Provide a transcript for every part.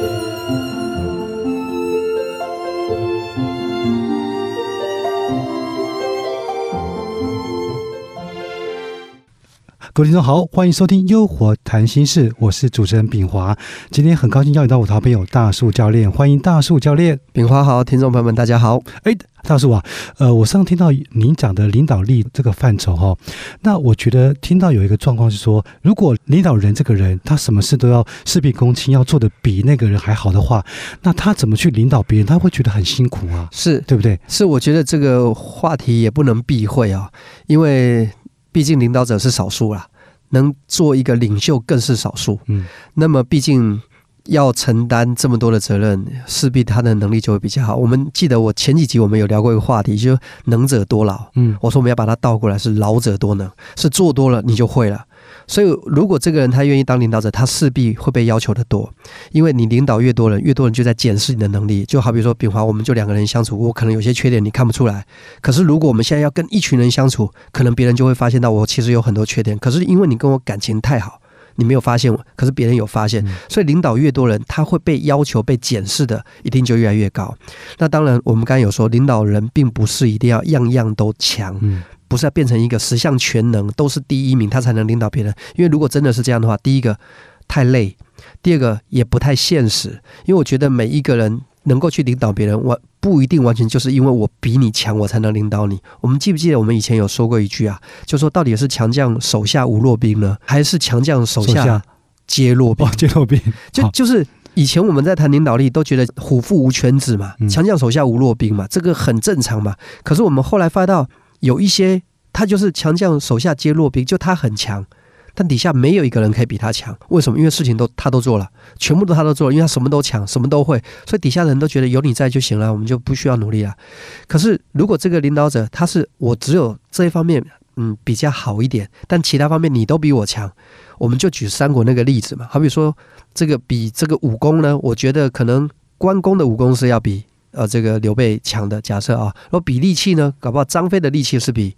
Música 各位听众好，欢迎收听《优活谈心事》，我是主持人炳华。今天很高兴邀请到我的好朋友大树教练，欢迎大树教练。炳华好，听众朋友们大家好。哎，大树啊，呃，我上次听到您讲的领导力这个范畴哈，那我觉得听到有一个状况是说，如果领导人这个人他什么事都要事必躬亲，要做的比那个人还好的话，那他怎么去领导别人？他会觉得很辛苦啊，是对不对？是，我觉得这个话题也不能避讳啊，因为。毕竟领导者是少数啦，能做一个领袖更是少数。嗯，那么毕竟要承担这么多的责任，势必他的能力就会比较好。我们记得我前几集我们有聊过一个话题，就能者多劳。嗯，我说我们要把它倒过来，是劳者多能，是做多了你就会了。所以，如果这个人他愿意当领导者，他势必会被要求的多，因为你领导越多人，越多人就在检视你的能力。就好比说，炳华，我们就两个人相处，我可能有些缺点你看不出来。可是，如果我们现在要跟一群人相处，可能别人就会发现到我其实有很多缺点。可是，因为你跟我感情太好，你没有发现我，可是别人有发现。所以，领导越多人，他会被要求、被检视的一定就越来越高。那当然，我们刚才有说，领导人并不是一定要样样都强。不是要变成一个十项全能都是第一名，他才能领导别人。因为如果真的是这样的话，第一个太累，第二个也不太现实。因为我觉得每一个人能够去领导别人，我不一定完全就是因为我比你强，我才能领导你。我们记不记得我们以前有说过一句啊？就说到底是强将手下无弱兵呢，还是强将手下皆弱兵？皆弱兵。就就是以前我们在谈领导力，都觉得虎父无犬子嘛，强将手下无弱兵嘛，这个很正常嘛。可是我们后来发到。有一些他就是强将手下皆弱兵，就他很强，但底下没有一个人可以比他强。为什么？因为事情都他都做了，全部都他都做了，因为他什么都强，什么都会，所以底下人都觉得有你在就行了，我们就不需要努力了。可是如果这个领导者他是我只有这一方面嗯比较好一点，但其他方面你都比我强，我们就举三国那个例子嘛。好比说这个比这个武功呢，我觉得可能关公的武功是要比。呃，这个刘备强的假设啊，然后比力气呢，搞不好张飞的力气是比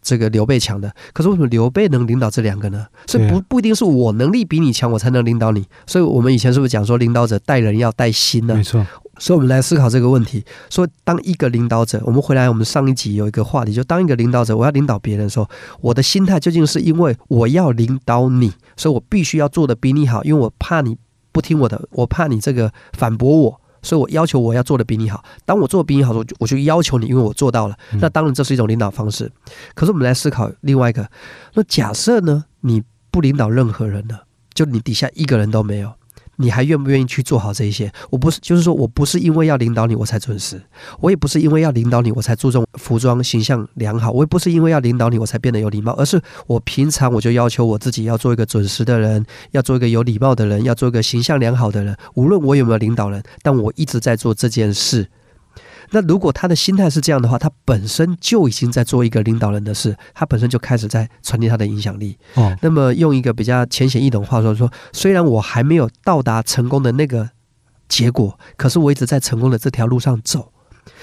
这个刘备强的。可是为什么刘备能领导这两个呢？所以不不一定是我能力比你强，我才能领导你。所以我们以前是不是讲说，领导者带人要带心呢？没错。所以我们来思考这个问题：说当一个领导者，我们回来，我们上一集有一个话题，就当一个领导者，我要领导别人的时候，我的心态究竟是因为我要领导你，所以我必须要做的比你好，因为我怕你不听我的，我怕你这个反驳我。所以我要求我要做的比你好。当我做的比你好，我就我就要求你，因为我做到了。那当然这是一种领导方式。可是我们来思考另外一个，那假设呢？你不领导任何人呢？就你底下一个人都没有。你还愿不愿意去做好这一些？我不是，就是说我不是因为要领导你我才准时，我也不是因为要领导你我才注重服装形象良好，我也不是因为要领导你我才变得有礼貌，而是我平常我就要求我自己要做一个准时的人，要做一个有礼貌的人，要做一个形象良好的人。无论我有没有领导人，但我一直在做这件事。那如果他的心态是这样的话，他本身就已经在做一个领导人的事，他本身就开始在传递他的影响力。哦，那么用一个比较浅显易懂话说说，虽然我还没有到达成功的那个结果，可是我一直在成功的这条路上走。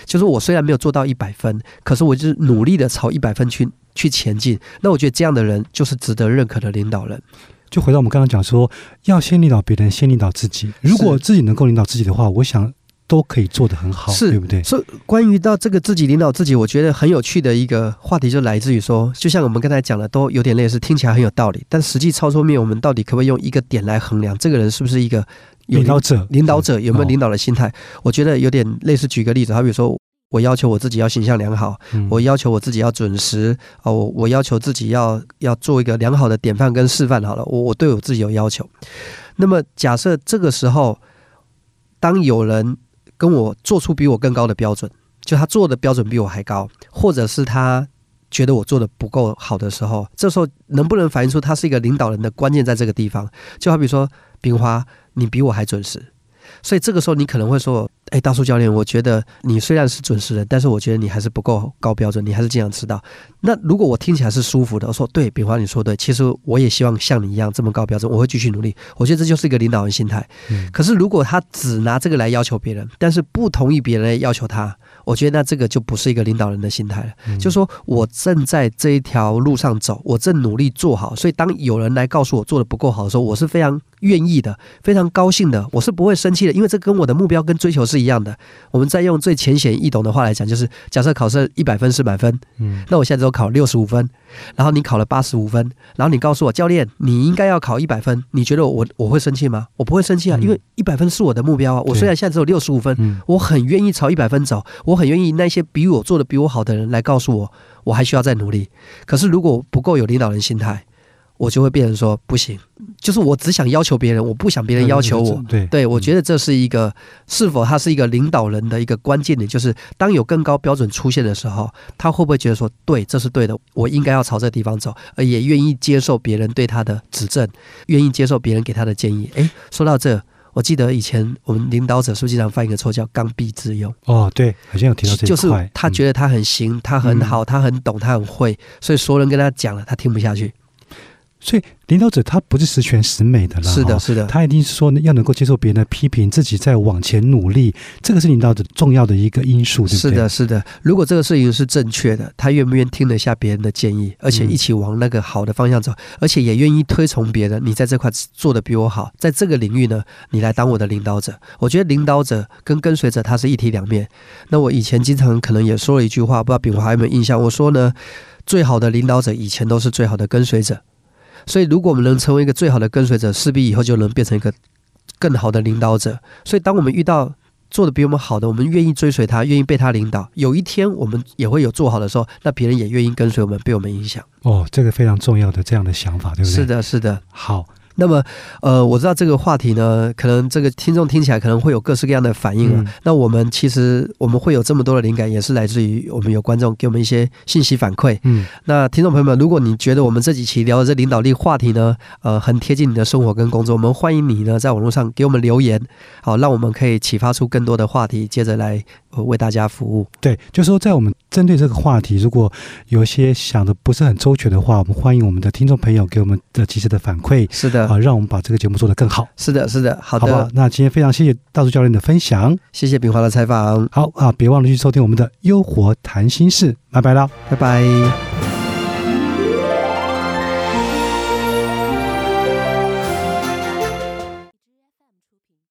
就是我虽然没有做到一百分，可是我就是努力的朝一百分去去前进。那我觉得这样的人就是值得认可的领导人。就回到我们刚刚讲说，要先领导别人，先领导自己。如果自己能够领导自己的话，我想。都可以做得很好，是对不对？所以关于到这个自己领导自己，我觉得很有趣的一个话题，就来自于说，就像我们刚才讲的，都有点类似，听起来很有道理，但实际操作面，我们到底可不可以用一个点来衡量这个人是不是一个领导者？领导者有没有领导的心态？我觉得有点类似。举个例子，好比说，我要求我自己要形象良好，我要求我自己要准时，哦，我要求自己要要做一个良好的典范跟示范。好了，我我对我自己有要求。那么假设这个时候，当有人跟我做出比我更高的标准，就他做的标准比我还高，或者是他觉得我做的不够好的时候，这时候能不能反映出他是一个领导人的关键在这个地方？就好比说，冰花，你比我还准时。所以这个时候，你可能会说：“哎，大叔教练，我觉得你虽然是准时人，但是我觉得你还是不够高标准，你还是经常迟到。”那如果我听起来是舒服的，我说：“对，炳华，你说对，其实我也希望像你一样这么高标准，我会继续努力。”我觉得这就是一个领导人心态。可是如果他只拿这个来要求别人，但是不同意别人要求他，我觉得那这个就不是一个领导人的心态了。就说我正在这一条路上走，我正努力做好，所以当有人来告诉我做的不够好的时候，我是非常愿意的、非常高兴的，我是不会生气的，因为这跟我的目标跟追求是一样的。我们再用最浅显易懂的话来讲，就是假设考试一百分是满分，嗯，那我现在只有考六十五分，然后你考了八十五分，然后你告诉我教练，你应该要考一百分，你觉得我我会生气吗？我不会生气啊，嗯因为一百分是我的目标啊。我虽然现在只有六十五分，嗯，我很愿意朝一百分走，我很愿意那些比我做的比我好的人来告诉我，我还需要再努力。可是如果不够有领导人心态，我就会变成说不行，就是我只想要求别人，我不想别人要求我。对对，我觉得得这是一个是否他是一个领导人的一个关键点，就是当有更高标准出现的时候，他会不会觉得说，对，这是对的，我应该要朝这个地方走，而也愿意接受别人对他的指正，愿意接受别人给他的建议。诶，说到这，我记得以前我们领导者是不是经常犯一个错，叫刚愎自用？哦，对，好像有提到就是他觉得他很行，他很好，他很懂，他很会，所以所有人跟他讲了，他听不下去。所以领导者他不是十全十美的啦，是的，哦是的，他一定是说要能够接受别人的批评，自己再往前努力，这个是领导者重要的一个因素，对不对？是的，是的。如果这个事情是正确的，他愿不愿意听得下别人的建议，而且一起往那个好的方向走，而且也愿意推崇别人，你在这块做的比我好，在这个领域呢，你来当我的领导者。我觉得领导者跟跟随者他是一体两面。那我以前经常可能也说了一句话，不知道炳华有没有印象？我说呢，最好的领导者以前都是最好的跟随者。所以，如果我们能成为一个最好的跟随者，势必以后就能变成一个更好的领导者。所以，当我们遇到做的比我们好的，我们愿意追随他，愿意被他领导。有一天我们也会有做好的时候，那别人也愿意跟随我们，被我们影响。哦，这个非常重要的这样的想法，对不对？是。的，是的。好，那么，呃，我知道这个话题呢，可能这个听众听起来可能会有各式各样的反应啊。嗯那我们其实我们会有这么多的灵感，也是来自于我们有观众给我们一些信息反馈。嗯，那听众朋友们，如果你觉得我们这几期聊的这领导力话题呢，呃，很贴近你的生活跟工作，我们欢迎你呢在网络上给我们留言，好，让我们可以启发出更多的话题，接着来、呃、为大家服务。对，就说在我们针对这个话题，如果有一些想的不是很周全的话，我们欢迎我们的听众朋友给我们的及时的反馈是的，啊，让我们把这个节目做得更好，是的，是的，好的，？那今天非常谢谢大树教练的分享，谢谢炳华的采访，好啊，别忘了去收听我们的优活谈心事，拜拜啦。拜拜。